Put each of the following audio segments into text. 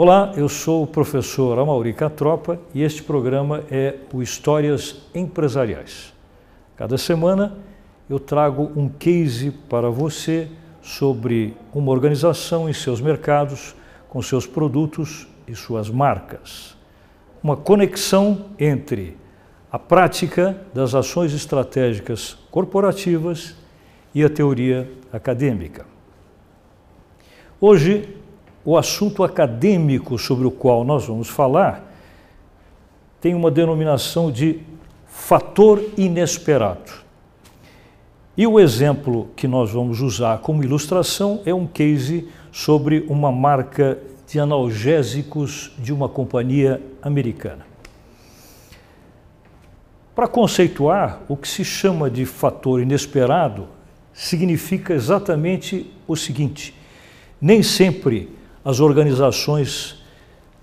Olá, eu sou o professor Amauri Catropa e este programa é o Histórias Empresariais. Cada semana eu trago um case para você sobre uma organização em seus mercados, com seus produtos e suas marcas. Uma conexão entre a prática das ações estratégicas corporativas e a teoria acadêmica. Hoje o assunto acadêmico sobre o qual nós vamos falar tem uma denominação de fator inesperado. E o exemplo que nós vamos usar como ilustração é um case sobre uma marca de analgésicos de uma companhia americana. Para conceituar, o que se chama de fator inesperado significa exatamente o seguinte: nem sempre as organizações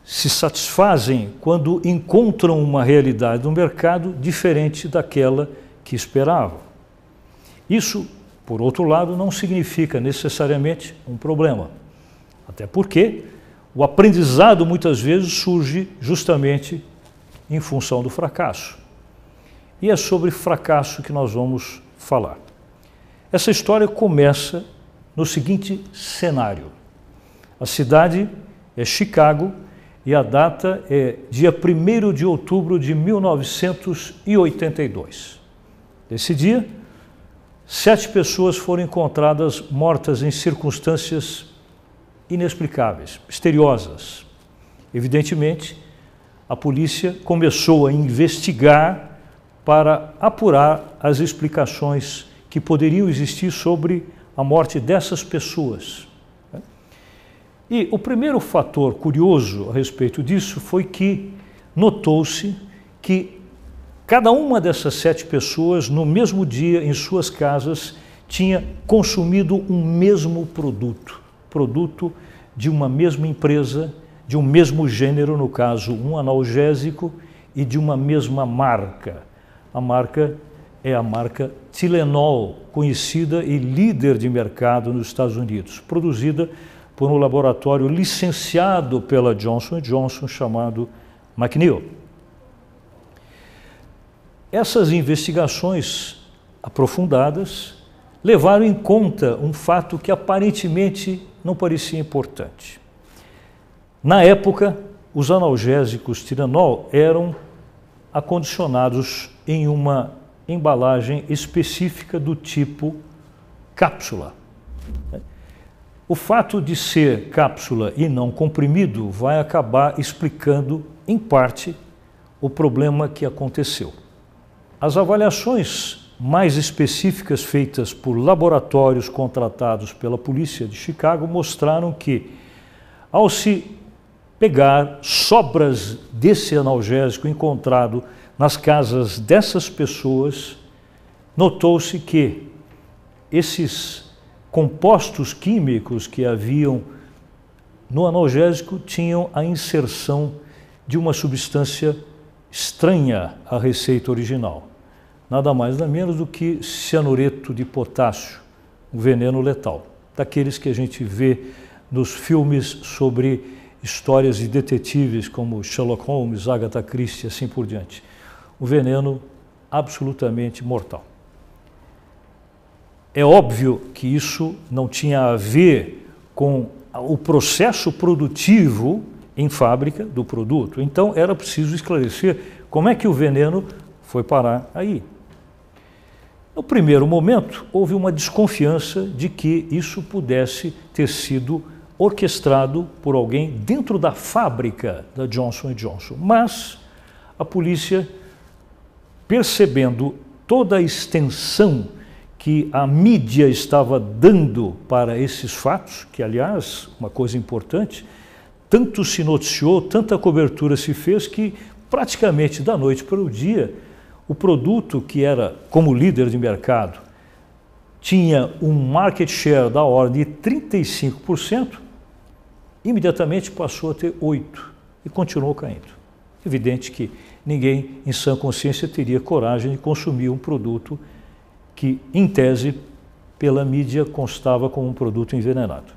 se satisfazem quando encontram uma realidade no mercado diferente daquela que esperavam. Isso, por outro lado, não significa necessariamente um problema, até porque o aprendizado muitas vezes surge justamente em função do fracasso. E é sobre fracasso que nós vamos falar. Essa história começa no seguinte cenário. A cidade é Chicago e a data é dia 1 de outubro de 1982. Nesse dia, sete pessoas foram encontradas mortas em circunstâncias inexplicáveis, misteriosas. Evidentemente, a polícia começou a investigar para apurar as explicações que poderiam existir sobre a morte dessas pessoas. E o primeiro fator curioso a respeito disso foi que notou-se que cada uma dessas sete pessoas, no mesmo dia, em suas casas, tinha consumido um mesmo produto, produto de uma mesma empresa, de um mesmo gênero, no caso, um analgésico, e de uma mesma marca. A marca é a marca Tilenol, conhecida e líder de mercado nos Estados Unidos, produzida por um laboratório licenciado pela Johnson Johnson chamado McNeil. Essas investigações aprofundadas levaram em conta um fato que aparentemente não parecia importante. Na época, os analgésicos Tiranol eram acondicionados em uma embalagem específica do tipo cápsula. O fato de ser cápsula e não comprimido vai acabar explicando, em parte, o problema que aconteceu. As avaliações mais específicas feitas por laboratórios contratados pela polícia de Chicago mostraram que, ao se pegar sobras desse analgésico encontrado nas casas dessas pessoas, notou-se que esses compostos químicos que haviam no analgésico tinham a inserção de uma substância estranha à receita original. Nada mais nada menos do que cianureto de potássio, um veneno letal, daqueles que a gente vê nos filmes sobre histórias de detetives como Sherlock Holmes, Agatha Christie assim por diante. Um veneno absolutamente mortal. É óbvio que isso não tinha a ver com o processo produtivo em fábrica do produto. Então era preciso esclarecer como é que o veneno foi parar aí. No primeiro momento, houve uma desconfiança de que isso pudesse ter sido orquestrado por alguém dentro da fábrica da Johnson Johnson. Mas a polícia, percebendo toda a extensão que a mídia estava dando para esses fatos, que, aliás, uma coisa importante, tanto se noticiou, tanta cobertura se fez, que praticamente da noite para o dia, o produto que era como líder de mercado tinha um market share da ordem de 35%, imediatamente passou a ter 8% e continuou caindo. Evidente que ninguém em sã consciência teria coragem de consumir um produto que, em tese, pela mídia constava como um produto envenenado.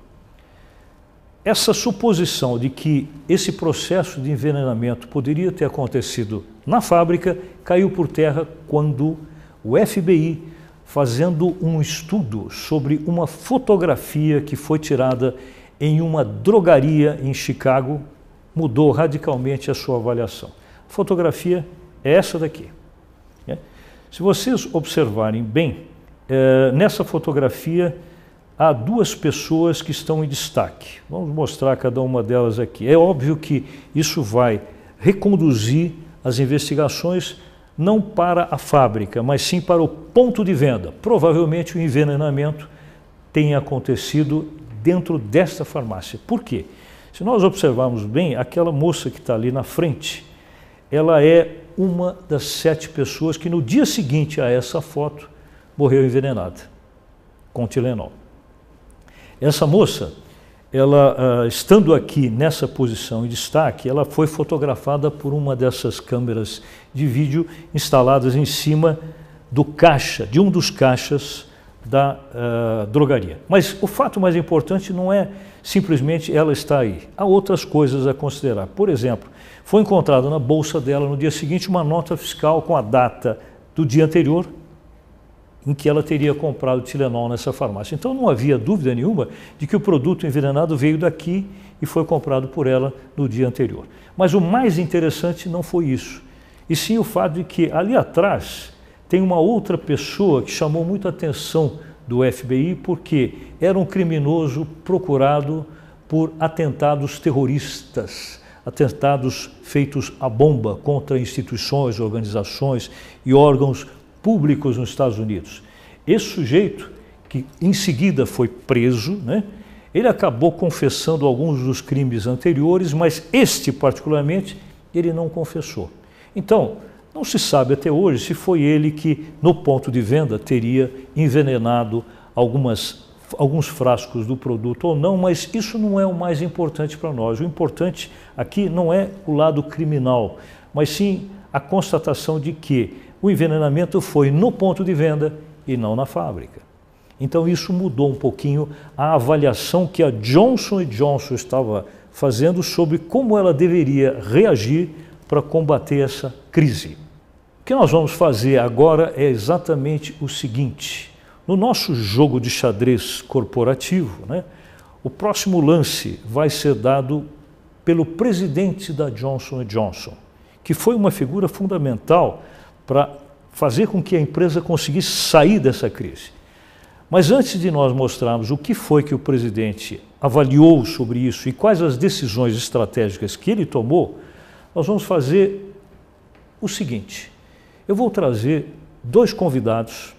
essa suposição de que esse processo de envenenamento poderia ter acontecido na fábrica caiu por terra quando o FBI, fazendo um estudo sobre uma fotografia que foi tirada em uma drogaria em Chicago, mudou radicalmente a sua avaliação. A fotografia é essa daqui. Se vocês observarem bem, é, nessa fotografia há duas pessoas que estão em destaque. Vamos mostrar cada uma delas aqui. É óbvio que isso vai reconduzir as investigações não para a fábrica, mas sim para o ponto de venda. Provavelmente o envenenamento tenha acontecido dentro desta farmácia. Por quê? Se nós observarmos bem, aquela moça que está ali na frente, ela é uma das sete pessoas que no dia seguinte a essa foto morreu envenenada com Tilenol. Essa moça, ela uh, estando aqui nessa posição em destaque, ela foi fotografada por uma dessas câmeras de vídeo instaladas em cima do caixa, de um dos caixas da uh, drogaria. Mas o fato mais importante não é simplesmente ela estar aí. Há outras coisas a considerar. Por exemplo, foi encontrada na bolsa dela no dia seguinte uma nota fiscal com a data do dia anterior em que ela teria comprado Tilenol nessa farmácia. Então não havia dúvida nenhuma de que o produto envenenado veio daqui e foi comprado por ela no dia anterior. Mas o mais interessante não foi isso, e sim o fato de que ali atrás tem uma outra pessoa que chamou muita atenção do FBI porque era um criminoso procurado por atentados terroristas, atentados feitos a bomba contra instituições, organizações e órgãos públicos nos Estados Unidos. Esse sujeito, que em seguida foi preso, né, ele acabou confessando alguns dos crimes anteriores, mas este particularmente ele não confessou. Então, não se sabe até hoje se foi ele que, no ponto de venda, teria envenenado algumas, alguns frascos do produto ou não, mas isso não é o mais importante para nós. O importante aqui não é o lado criminal, mas sim a constatação de que o envenenamento foi no ponto de venda e não na fábrica. Então isso mudou um pouquinho a avaliação que a Johnson Johnson estava fazendo sobre como ela deveria reagir para combater essa crise. Que nós vamos fazer agora é exatamente o seguinte: no nosso jogo de xadrez corporativo, né, o próximo lance vai ser dado pelo presidente da Johnson Johnson, que foi uma figura fundamental para fazer com que a empresa conseguisse sair dessa crise. Mas antes de nós mostrarmos o que foi que o presidente avaliou sobre isso e quais as decisões estratégicas que ele tomou, nós vamos fazer o seguinte: eu vou trazer dois convidados,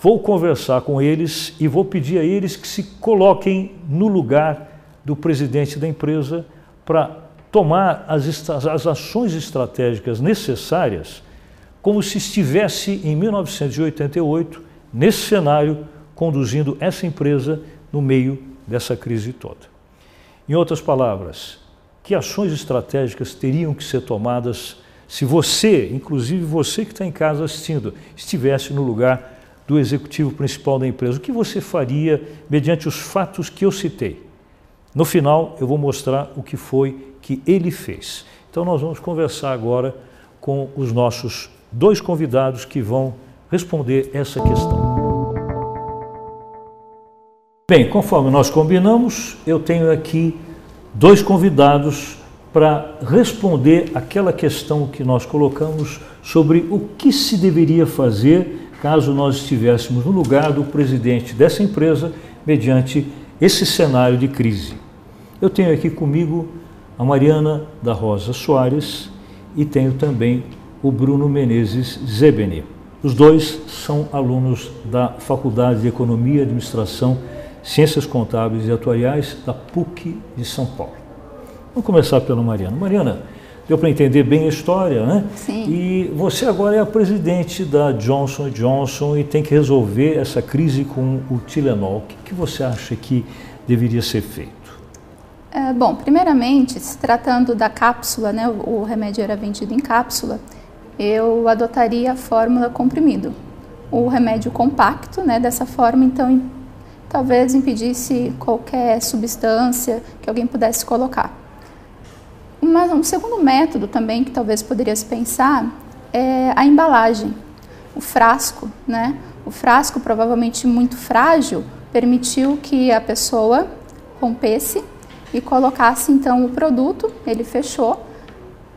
vou conversar com eles e vou pedir a eles que se coloquem no lugar do presidente da empresa para tomar as, as ações estratégicas necessárias como se estivesse em 1988, nesse cenário, conduzindo essa empresa no meio dessa crise toda. Em outras palavras, que ações estratégicas teriam que ser tomadas se você, inclusive você que está em casa assistindo, estivesse no lugar do executivo principal da empresa? O que você faria mediante os fatos que eu citei? No final, eu vou mostrar o que foi que ele fez. Então, nós vamos conversar agora com os nossos dois convidados que vão responder essa questão. Bem, conforme nós combinamos, eu tenho aqui dois convidados para responder aquela questão que nós colocamos sobre o que se deveria fazer caso nós estivéssemos no lugar do presidente dessa empresa mediante esse cenário de crise. Eu tenho aqui comigo a Mariana da Rosa Soares e tenho também o Bruno Menezes Zebeni. Os dois são alunos da Faculdade de Economia, Administração, Ciências Contábeis e Atuariais da PUC de São Paulo. Vamos começar pela Mariana. Mariana, deu para entender bem a história, né? Sim. E você agora é a presidente da Johnson Johnson e tem que resolver essa crise com o Tilenol. O que, que você acha que deveria ser feito? É, bom, primeiramente, se tratando da cápsula, né, o remédio era vendido em cápsula, eu adotaria a fórmula comprimido. O remédio compacto, né, dessa forma, então, talvez impedisse qualquer substância que alguém pudesse colocar. Uma, um segundo método também que talvez poderia se pensar é a embalagem, o frasco, né? O frasco, provavelmente muito frágil, permitiu que a pessoa rompesse e colocasse então o produto, ele fechou,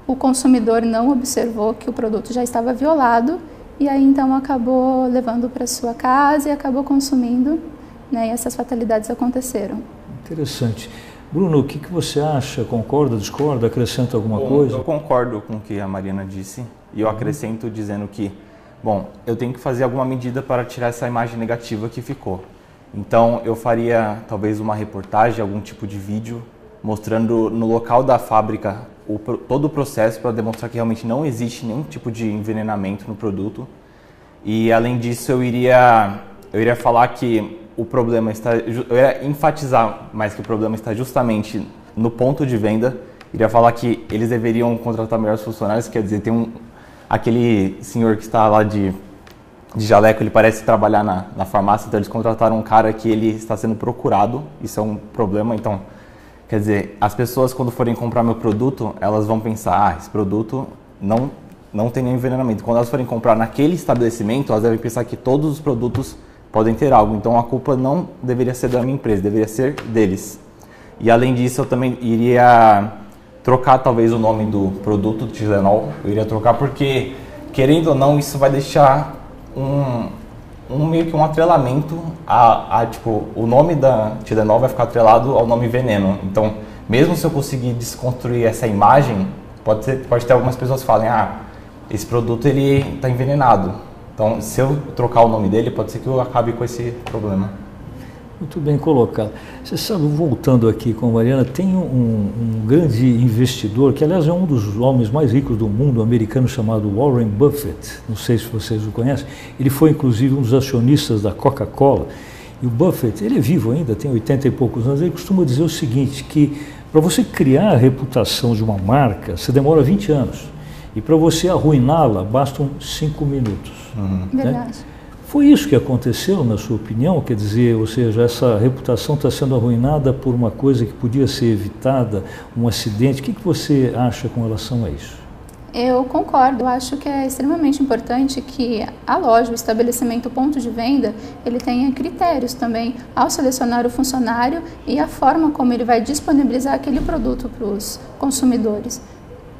o consumidor não observou que o produto já estava violado e aí então acabou levando para sua casa e acabou consumindo, né? E essas fatalidades aconteceram. Interessante. Bruno, o que, que você acha? Concorda, discorda, acrescenta alguma Bom, coisa? Eu concordo com o que a Marina disse e eu uhum. acrescento dizendo que, bom, eu tenho que fazer alguma medida para tirar essa imagem negativa que ficou. Então eu faria talvez uma reportagem, algum tipo de vídeo mostrando no local da fábrica o, todo o processo para demonstrar que realmente não existe nenhum tipo de envenenamento no produto. E além disso eu iria eu iria falar que o problema está eu iria enfatizar mais que o problema está justamente no ponto de venda. Iria falar que eles deveriam contratar melhores funcionários, quer dizer, tem um aquele senhor que está lá de de jaleco, ele parece trabalhar na, na farmácia, então eles contrataram um cara que ele está sendo procurado, isso é um problema, então, quer dizer, as pessoas quando forem comprar meu produto, elas vão pensar, ah, esse produto não, não tem nenhum envenenamento. Quando elas forem comprar naquele estabelecimento, elas devem pensar que todos os produtos podem ter algo, então a culpa não deveria ser da minha empresa, deveria ser deles. E além disso, eu também iria trocar talvez o nome do produto, Tilenol, eu iria trocar porque, querendo ou não, isso vai deixar um, um meio que um atrelamento a, a, tipo, o nome da Tilenol vai ficar atrelado ao nome veneno. Então, mesmo se eu conseguir desconstruir essa imagem, pode, ser, pode ter algumas pessoas falem, ah, esse produto ele está envenenado. Então, se eu trocar o nome dele, pode ser que eu acabe com esse problema. Muito bem colocado. Você sabe, voltando aqui com a Mariana, tem um, um, grande investidor, que aliás é um dos homens mais ricos do mundo, americano chamado Warren Buffett. Não sei se vocês o conhecem. Ele foi inclusive um dos acionistas da Coca-Cola. E o Buffett, ele é vivo ainda, tem 80 e poucos anos, ele costuma dizer o seguinte, que para você criar a reputação de uma marca, você demora 20 anos. E para você arruiná-la, bastam 5 minutos. Uhum. Né? Verdade. Foi isso que aconteceu, na sua opinião? Quer dizer, ou seja, essa reputação está sendo arruinada por uma coisa que podia ser evitada, um acidente. O que, que você acha com relação a isso? Eu concordo, eu acho que é extremamente importante que a loja, o estabelecimento, o ponto de venda, ele tenha critérios também ao selecionar o funcionário e a forma como ele vai disponibilizar aquele produto para os consumidores,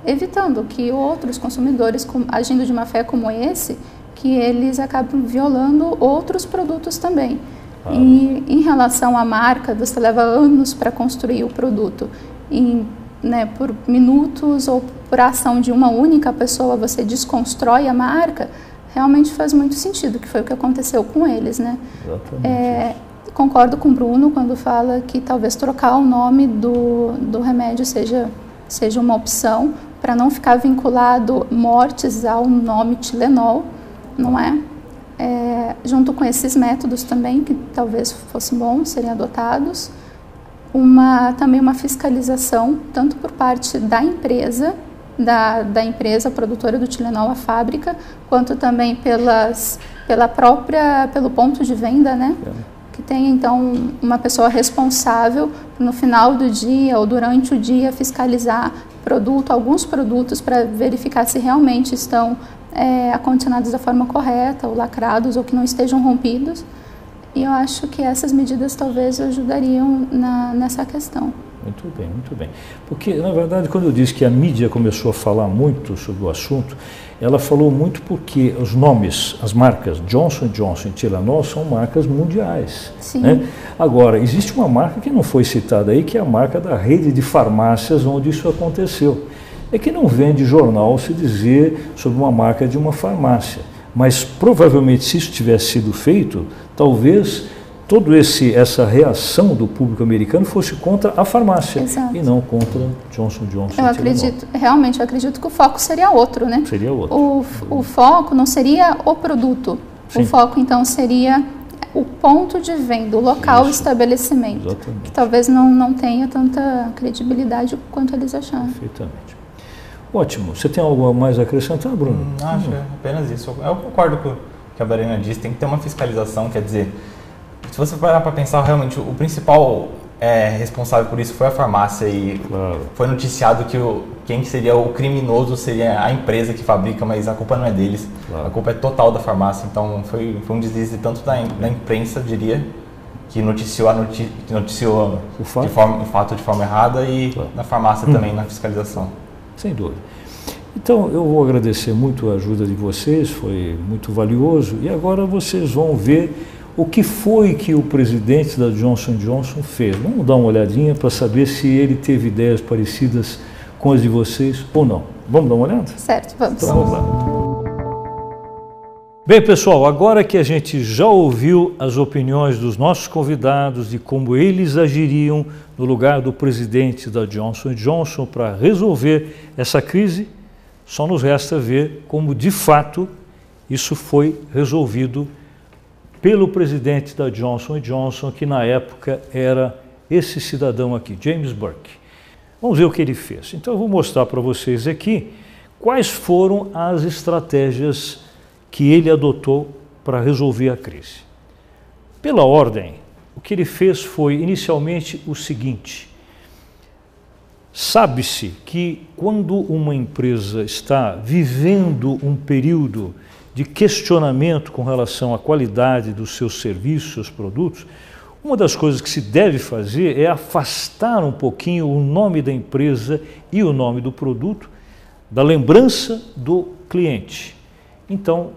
evitando que outros consumidores, agindo de uma fé como esse, que eles acabam violando outros produtos também. Ah. E em relação à marca, você leva anos para construir o produto. E, né, por minutos ou por ação de uma única pessoa você desconstrói a marca, realmente faz muito sentido, que foi o que aconteceu com eles, né? É, concordo com o Bruno quando fala que talvez trocar o nome do, do remédio seja, seja uma opção para não ficar vinculado mortes ao nome Tilenol, não é? é? Junto com esses métodos também, que talvez fossem bons serem adotados, uma, também uma fiscalização, tanto por parte da empresa, da, da empresa produtora do Tilenol, a fábrica, quanto também pelas, pela própria, pelo ponto de venda, né? É. Tem então uma pessoa responsável no final do dia ou durante o dia fiscalizar produto, alguns produtos para verificar se realmente estão é, acondicionados da forma correta, ou lacrados, ou que não estejam rompidos. E eu acho que essas medidas talvez ajudariam na, nessa questão. Muito bem, muito bem. Porque, na verdade, quando eu disse que a mídia começou a falar muito sobre o assunto, ela falou muito porque os nomes, as marcas Johnson Johnson e Tylenol são marcas mundiais. Sim. Né? Agora, existe uma marca que não foi citada aí, que é a marca da rede de farmácias onde isso aconteceu é que não vende jornal se dizer sobre uma marca de uma farmácia. Mas provavelmente se isso tivesse sido feito, talvez toda essa reação do público americano fosse contra a farmácia Exato. e não contra Johnson Johnson. Eu acredito, realmente, eu acredito que o foco seria outro, né? Seria outro. O, o foco não seria o produto. Sim. O foco então seria o ponto de venda, o local, Isso. o estabelecimento, Exatamente. que talvez não, não tenha tanta credibilidade quanto eles acharam. Perfeitamente. Ótimo. Você tem algo mais a acrescentar, Bruno? Hum, acho hum. apenas isso. Eu concordo com o que a Barena disse. Tem que ter uma fiscalização, quer dizer, se você parar para pensar, realmente o principal é, responsável por isso foi a farmácia e claro. foi noticiado que o, quem seria o criminoso seria a empresa que fabrica, mas a culpa não é deles, claro. a culpa é total da farmácia. Então foi, foi um deslize tanto da, da imprensa, diria, que noticiou, a noti que noticiou o fato? De forma, o fato de forma errada e claro. na farmácia hum. também, na fiscalização. Sem dúvida. Então eu vou agradecer muito a ajuda de vocês, foi muito valioso e agora vocês vão ver o que foi que o presidente da Johnson Johnson fez. Vamos dar uma olhadinha para saber se ele teve ideias parecidas com as de vocês ou não. Vamos dar uma olhada? Certo, vamos. Então, vamos lá. Bem, pessoal, agora que a gente já ouviu as opiniões dos nossos convidados de como eles agiriam no lugar do presidente da Johnson Johnson para resolver essa crise, só nos resta ver como de fato isso foi resolvido pelo presidente da Johnson Johnson, que na época era esse cidadão aqui, James Burke. Vamos ver o que ele fez. Então eu vou mostrar para vocês aqui quais foram as estratégias que ele adotou para resolver a crise. Pela ordem, o que ele fez foi inicialmente o seguinte: sabe-se que quando uma empresa está vivendo um período de questionamento com relação à qualidade dos seus serviços, seus produtos, uma das coisas que se deve fazer é afastar um pouquinho o nome da empresa e o nome do produto da lembrança do cliente. Então,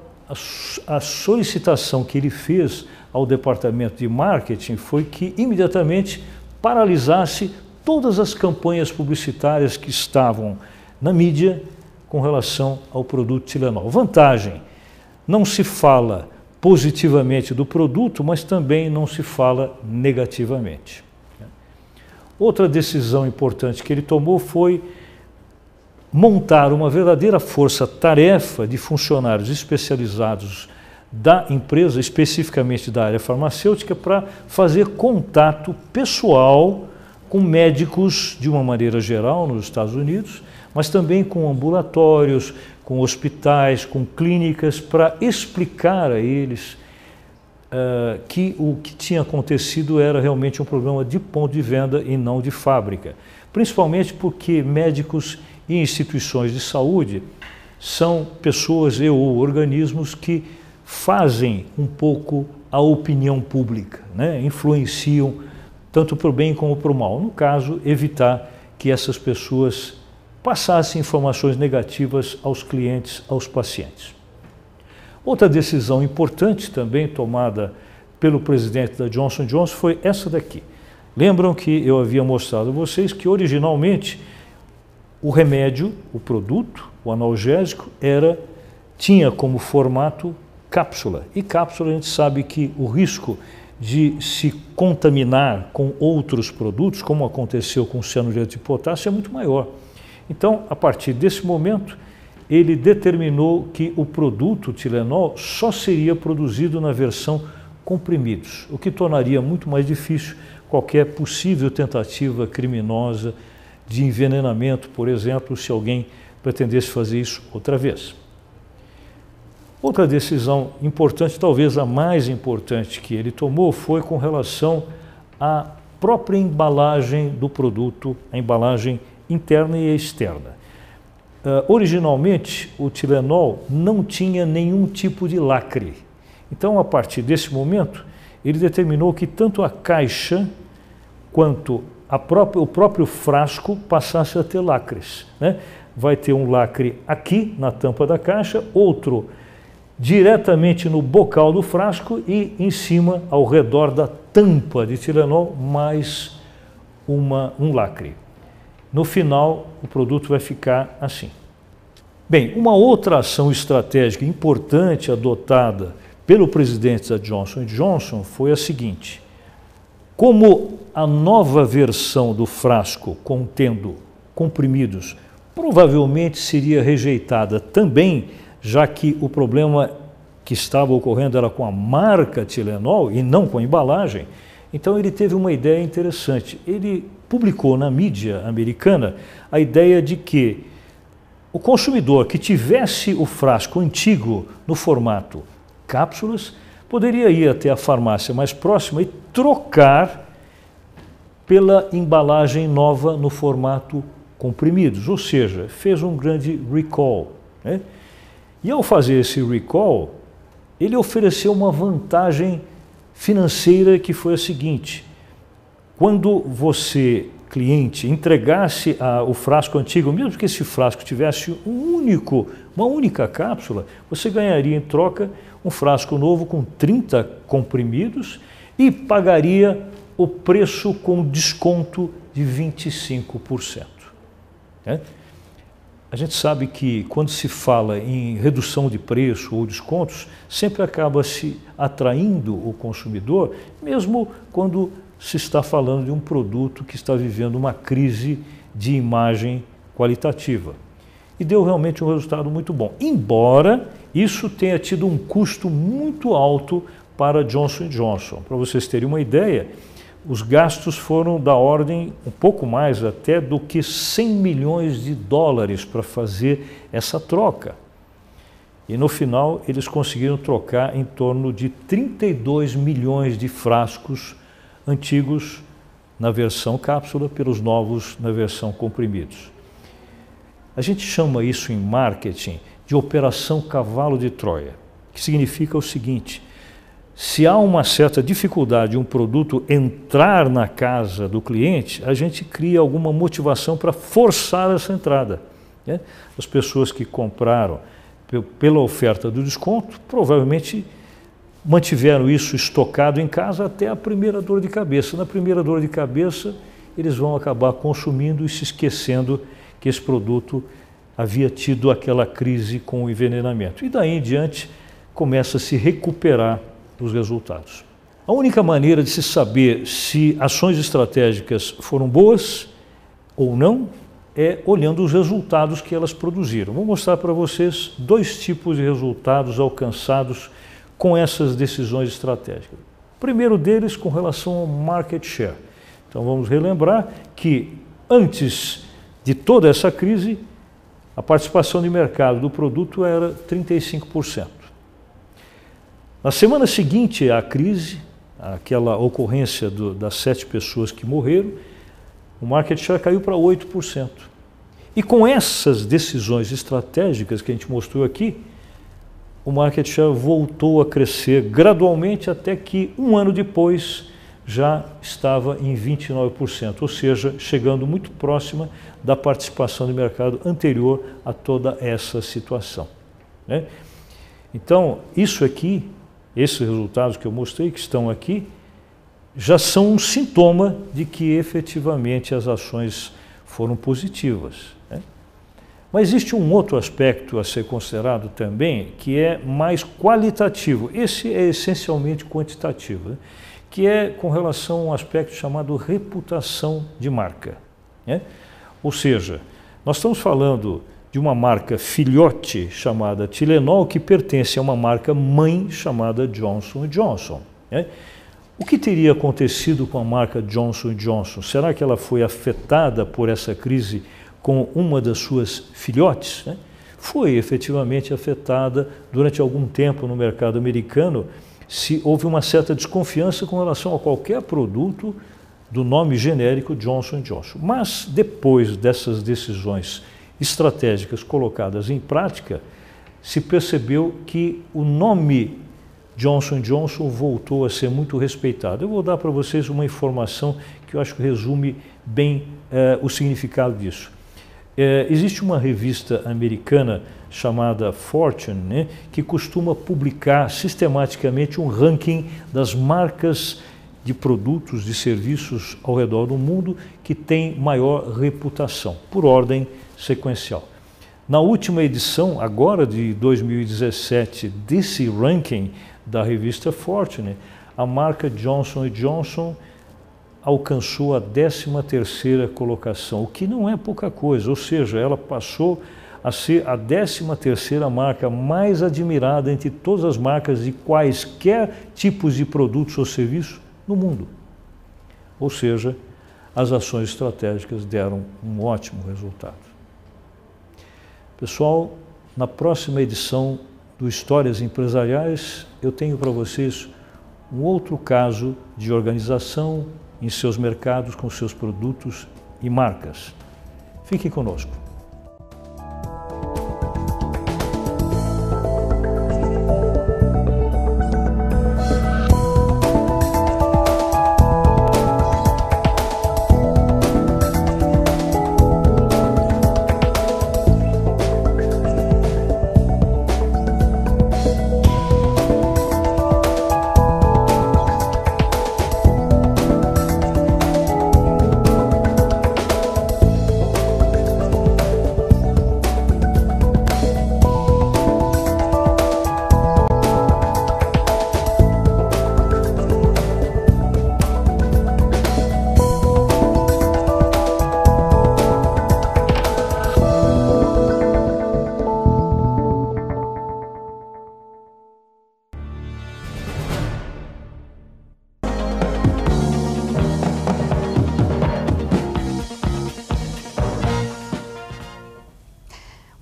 a, solicitação que ele fez ao departamento de marketing foi que imediatamente paralisasse todas as campanhas publicitárias que estavam na mídia com relação ao produto Tilenol. Vantagem, não se fala positivamente do produto, mas também não se fala negativamente. Outra decisão importante que ele tomou foi montar uma verdadeira força-tarefa de funcionários especializados da empresa, especificamente da área farmacêutica, para fazer contato pessoal com médicos de uma maneira geral nos Estados Unidos, mas também com ambulatórios, com hospitais, com clínicas, para explicar a eles uh, que o que tinha acontecido era realmente um problema de ponto de venda e não de fábrica. Principalmente porque médicos e instituições de saúde são pessoas e ou organismos que fazem um pouco a opinião pública, né? influenciam tanto para o bem como para o mal. No caso, evitar que essas pessoas passasse informações negativas aos clientes, aos pacientes. Outra decisão importante também tomada pelo presidente da Johnson Johnson foi essa daqui. Lembram que eu havia mostrado a vocês que originalmente o remédio, o produto, o analgésico era tinha como formato cápsula. E cápsula a gente sabe que o risco de se contaminar com outros produtos, como aconteceu com o cianureto de potássio, é muito maior. Então, a partir desse momento, ele determinou que o produto Tilenol só seria produzido na versão comprimidos, o que tornaria muito mais difícil qualquer possível tentativa criminosa de envenenamento, por exemplo, se alguém pretendesse fazer isso outra vez. Outra decisão importante, talvez a mais importante que ele tomou, foi com relação à própria embalagem do produto, a embalagem interna e externa. Uh, originalmente, o Tilenol não tinha nenhum tipo de lacre. Então, a partir desse momento, ele determinou que tanto a caixa quanto própria, o próprio frasco passasse a ter lacres. Né? Vai ter um lacre aqui na tampa da caixa, outro diretamente no bocal do frasco e em cima, ao redor da tampa de Tilenol, mais uma, um lacre. No final, o produto vai ficar assim. Bem, uma outra ação estratégica importante adotada pelo presidente da Johnson Johnson foi a seguinte: como a nova versão do frasco contendo comprimidos provavelmente seria rejeitada também, já que o problema que estava ocorrendo era com a marca Tilenol e não com a embalagem, então ele teve uma ideia interessante. Ele publicou na mídia americana a ideia de que o consumidor que tivesse o frasco antigo no formato cápsulas poderia ir até a farmácia mais próxima e trocar pela embalagem nova no formato comprimidos, ou seja, fez um grande recall. Né? E ao fazer esse recall, ele ofereceu uma vantagem financeira que foi a seguinte: quando você, cliente, entregasse a, o frasco antigo, mesmo que esse frasco tivesse um único, uma única cápsula, você ganharia em troca um frasco novo com 30 comprimidos e pagaria o preço com desconto de 25%. Né? A gente sabe que quando se fala em redução de preço ou descontos, sempre acaba se atraindo o consumidor, mesmo quando se está falando de um produto que está vivendo uma crise de imagem qualitativa. E deu realmente um resultado muito bom, embora isso tenha tido um custo muito alto para Johnson Johnson. Para vocês terem uma ideia, os gastos foram da ordem um pouco mais até do que 100 milhões de dólares para fazer essa troca. E no final eles conseguiram trocar em torno de 32 milhões de frascos antigos na versão cápsula pelos novos na versão comprimidos. A gente chama isso em marketing de operação cavalo de Troia, que significa o seguinte: se há uma certa dificuldade de um produto entrar na casa do cliente, a gente cria alguma motivação para forçar essa entrada. Né? As pessoas que compraram pela oferta do desconto provavelmente mantiveram isso estocado em casa até a primeira dor de cabeça. Na primeira dor de cabeça, eles vão acabar consumindo e se esquecendo que esse produto havia tido aquela crise com o envenenamento. E daí em diante começa a se recuperar os resultados. A única maneira de se saber se ações estratégicas foram boas ou não é olhando os resultados que elas produziram. Vou mostrar para vocês dois tipos de resultados alcançados com essas decisões estratégicas. Primeiro deles com relação ao market share. Então vamos relembrar que antes de toda essa crise, a participação de mercado do produto era 35%. Na semana seguinte à crise, aquela ocorrência do, das sete pessoas que morreram, o market share caiu para 8%. E com essas decisões estratégicas que a gente mostrou aqui, o market share voltou a crescer gradualmente até que um ano depois já estava em 29%, ou seja, chegando muito próxima da participação de mercado anterior a toda essa situação. Né? Então, isso aqui esses resultados que eu mostrei, que estão aqui, já são um sintoma de que efetivamente as ações foram positivas. Mas existe um outro aspecto a ser considerado também, que é mais qualitativo. Esse é essencialmente quantitativo, né? que é com relação a um aspecto chamado reputação de marca. Né? Ou seja, nós estamos falando de uma marca filhote chamada Tilenol, que pertence a uma marca mãe chamada Johnson Johnson. Né? O que teria acontecido com a marca Johnson Johnson? Será que ela foi afetada por essa crise com uma das suas filhotes? Né? Foi efetivamente afetada durante algum tempo no mercado americano. Se houve uma certa desconfiança com relação a qualquer produto do nome genérico Johnson Johnson. Mas depois dessas decisões estratégicas colocadas em prática, se percebeu que o nome Johnson Johnson voltou a ser muito respeitado. Eu vou dar para vocês uma informação que eu acho que resume bem eh, o significado disso. Eh, existe uma revista americana chamada Fortune, né, que costuma publicar sistematicamente um ranking das marcas de produtos, de serviços ao redor do mundo que têm maior reputação, por ordem sequencial. Na última edição, agora de 2017, desse ranking da revista Fortune, a marca Johnson Johnson alcançou a 13ª colocação, o que não é pouca coisa, ou seja, ela passou a ser a 13ª marca mais admirada entre todas as marcas de quaisquer tipos de produtos ou serviços no mundo. Ou seja, as ações estratégicas deram um ótimo resultado. Pessoal, na próxima edição do Histórias Empresariais, eu tenho para vocês um outro caso de organização em seus mercados com seus produtos e marcas. Fique conosco.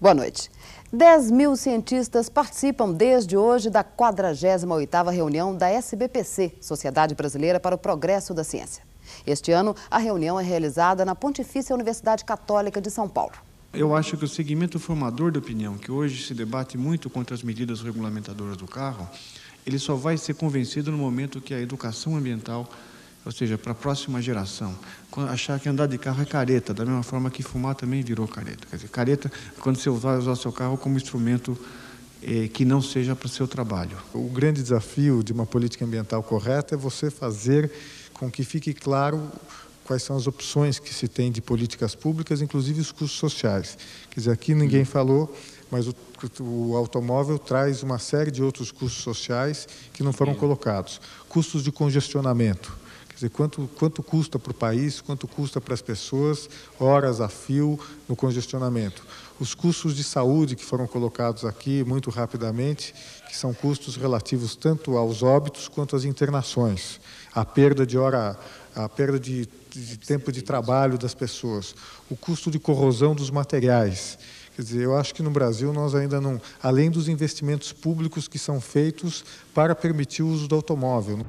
Boa noite. 10 mil cientistas participam desde hoje da 48ª reunião da SBPC, Sociedade Brasileira para o Progresso da Ciência. Este ano, a reunião é realizada na Pontifícia Universidade Católica de São Paulo. Eu acho que o segmento formador de opinião, que hoje se debate muito contra as medidas regulamentadoras do carro, ele só vai ser convencido no momento que a educação ambiental ou seja, para a próxima geração, achar que andar de carro é careta, da mesma forma que fumar também virou careta. Quer dizer, careta é quando você vai usar o seu carro como instrumento eh, que não seja para o seu trabalho. O grande desafio de uma política ambiental correta é você fazer com que fique claro quais são as opções que se tem de políticas públicas, inclusive os custos sociais. Quer dizer, aqui ninguém falou, mas o, o, automóvel traz uma série de outros custos sociais que não foram colocados. Custos de congestionamento dizer, quanto, quanto custa para o país, quanto custa para as pessoas, horas a fio no congestionamento. Os custos de saúde que foram colocados aqui muito rapidamente, que são custos relativos tanto aos óbitos quanto às internações, a perda de hora, a perda de, de tempo de trabalho das pessoas, o custo de corrosão dos materiais. Quer dizer, eu acho que no Brasil nós ainda não, além dos investimentos públicos que são feitos para permitir o uso do automóvel.